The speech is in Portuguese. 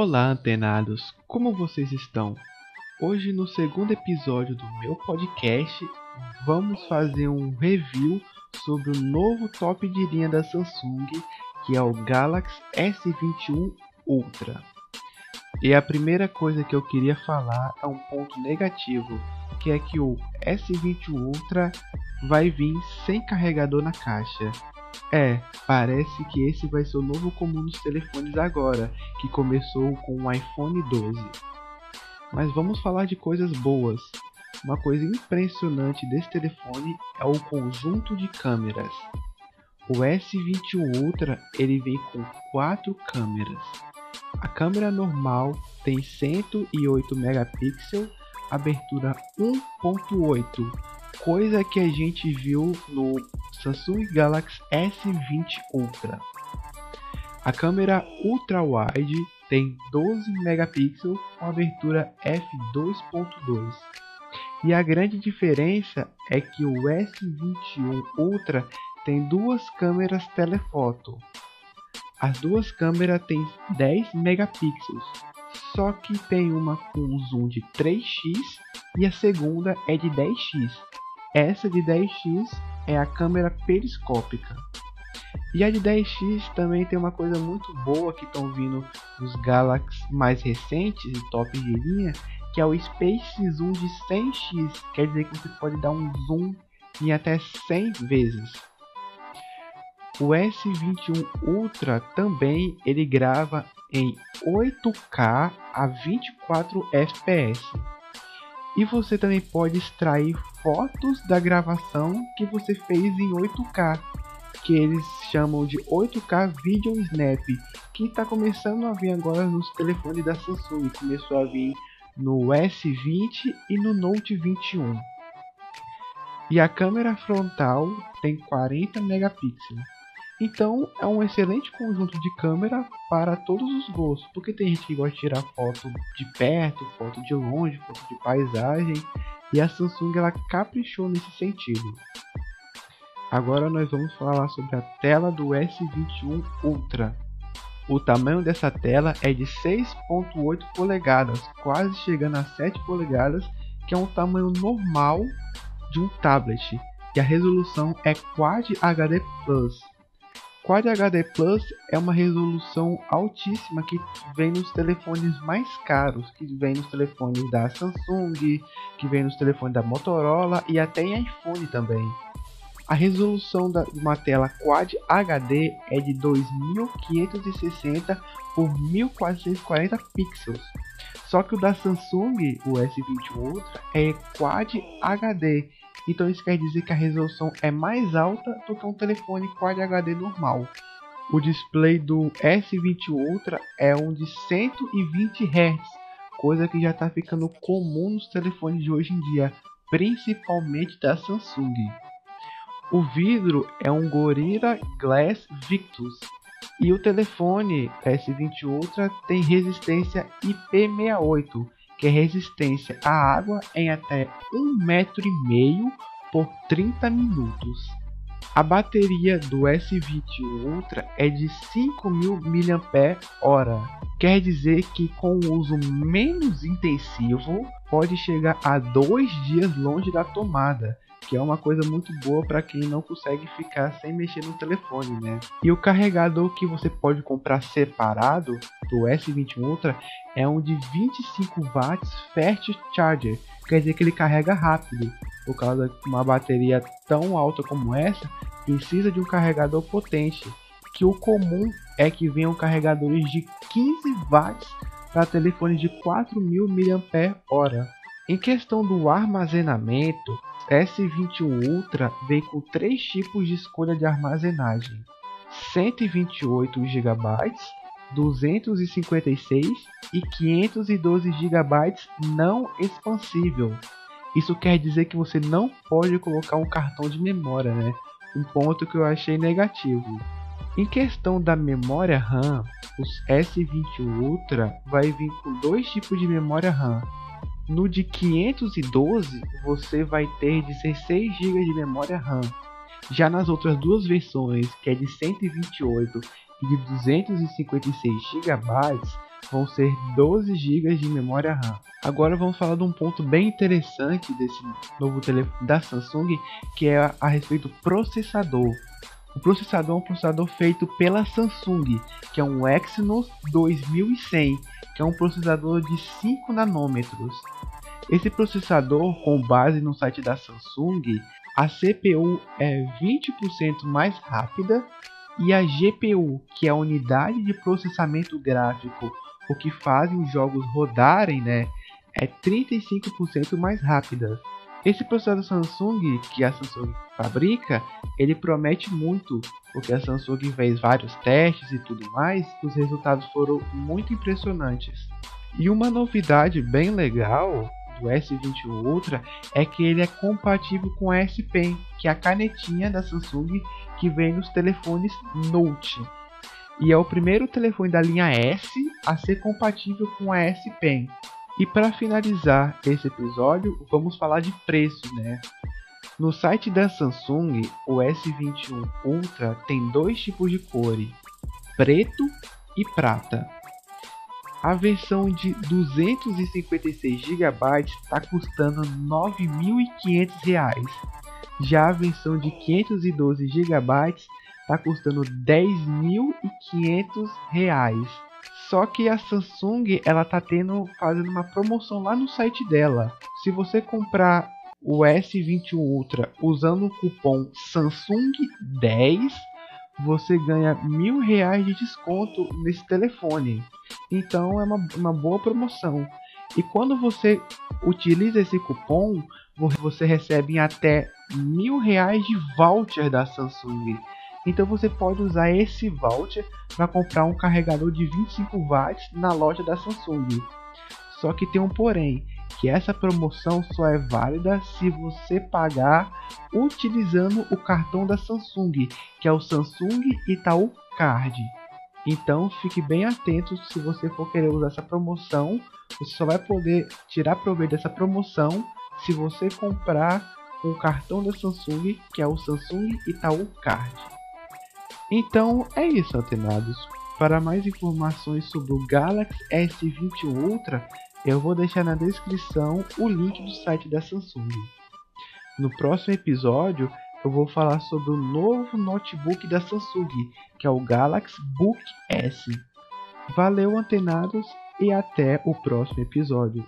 Olá, antenados! Como vocês estão? Hoje, no segundo episódio do meu podcast, vamos fazer um review sobre o novo top de linha da Samsung, que é o Galaxy S21 Ultra. E a primeira coisa que eu queria falar é um ponto negativo, que é que o S21 Ultra vai vir sem carregador na caixa. É, parece que esse vai ser o novo comum dos telefones agora, que começou com o iPhone 12. Mas vamos falar de coisas boas. Uma coisa impressionante desse telefone é o conjunto de câmeras. O S21 Ultra ele vem com quatro câmeras. A câmera normal tem 108 megapixels, abertura 1.8, coisa que a gente viu no Samsung Galaxy S20 Ultra. A câmera ultra wide tem 12 megapixels com abertura f2.2. E a grande diferença é que o S21 Ultra tem duas câmeras telefoto. As duas câmeras têm 10 megapixels, só que tem uma com zoom de 3x e a segunda é de 10x. Essa de 10x é a câmera periscópica. E a de 10x também tem uma coisa muito boa que estão vindo nos Galaxy mais recentes e top de linha, que é o Space Zoom de 100x, quer dizer que você pode dar um zoom em até 100 vezes. O S21 Ultra também ele grava em 8K a 24 fps. E você também pode extrair fotos da gravação que você fez em 8K, que eles chamam de 8K Video Snap, que está começando a vir agora nos telefones da Samsung, começou a vir no S20 e no Note 21. E a câmera frontal tem 40 megapixels. Então é um excelente conjunto de câmera para todos os gostos, porque tem gente que gosta de tirar foto de perto, foto de longe, foto de paisagem, e a Samsung ela caprichou nesse sentido. Agora nós vamos falar sobre a tela do S21 Ultra. O tamanho dessa tela é de 6.8 polegadas, quase chegando a 7 polegadas, que é um tamanho normal de um tablet, e a resolução é Quad HD Plus. Quad HD Plus é uma resolução altíssima que vem nos telefones mais caros, que vem nos telefones da Samsung, que vem nos telefones da Motorola e até em iPhone também. A resolução de uma tela Quad HD é de 2560 por 1440 pixels. Só que o da Samsung, o S21 Ultra, é Quad HD então isso quer dizer que a resolução é mais alta do que um telefone Quad HD normal. O display do S20 Ultra é um de 120 Hz, coisa que já está ficando comum nos telefones de hoje em dia, principalmente da Samsung. O vidro é um Gorilla Glass Victus e o telefone S20 Ultra tem resistência IP68, que é resistência à água em até um metro meio por 30 minutos. A bateria do S20 Ultra é de 5.000 mAh, quer dizer que com o uso menos intensivo pode chegar a dois dias longe da tomada, que é uma coisa muito boa para quem não consegue ficar sem mexer no telefone, né? E o carregador que você pode comprar separado do S20 Ultra é um de 25 watts Fast Charger, quer dizer que ele carrega rápido. Por causa de uma bateria tão alta como essa, precisa de um carregador potente, que o comum é que venham carregadores de 15 watts para telefones de 4.000 mAh. Em questão do armazenamento, S21 Ultra vem com três tipos de escolha de armazenagem: 128 GB, 256 e 512 GB não expansível. Isso quer dizer que você não pode colocar um cartão de memória, né? Um ponto que eu achei negativo. Em questão da memória RAM, os S20 Ultra vai vir com dois tipos de memória RAM, no de 512 você vai ter 16 GB de memória RAM. Já nas outras duas versões, que é de 128 e de 256 GB, vão ser 12 GB de memória RAM. Agora vamos falar de um ponto bem interessante desse novo telefone da Samsung, que é a, a respeito do processador. O processador é um processador feito pela Samsung, que é um Exynos 2100, que é um processador de 5 nanômetros. Esse processador, com base no site da Samsung, a CPU é 20% mais rápida e a GPU, que é a unidade de processamento gráfico, o que fazem os jogos rodarem, né, é 35% mais rápida. Esse processador Samsung que a Samsung fabrica, ele promete muito, porque a Samsung fez vários testes e tudo mais, os resultados foram muito impressionantes. E uma novidade bem legal do S21 Ultra é que ele é compatível com a S Pen, que é a canetinha da Samsung que vem nos telefones Note. E é o primeiro telefone da linha S a ser compatível com a S Pen. E para finalizar esse episódio, vamos falar de preço, né? No site da Samsung, o S21 Ultra tem dois tipos de cores, preto e prata. A versão de 256 GB está custando R$ 9.500. Já a versão de 512 GB está custando R$ 10.500 só que a Samsung ela tá tendo fazendo uma promoção lá no site dela. Se você comprar o S21 Ultra usando o cupom Samsung 10, você ganha mil reais de desconto nesse telefone. Então é uma, uma boa promoção. E quando você utiliza esse cupom, você recebe até mil reais de voucher da Samsung. Então você pode usar esse voucher para comprar um carregador de 25 watts na loja da Samsung. Só que tem um porém, que essa promoção só é válida se você pagar utilizando o cartão da Samsung, que é o Samsung Itaú Card. Então fique bem atento se você for querer usar essa promoção, você só vai poder tirar proveito dessa promoção se você comprar com o cartão da Samsung, que é o Samsung Itaú Card. Então é isso, antenados. Para mais informações sobre o Galaxy S20 Ultra, eu vou deixar na descrição o link do site da Samsung. No próximo episódio, eu vou falar sobre o novo notebook da Samsung, que é o Galaxy Book S. Valeu, antenados, e até o próximo episódio.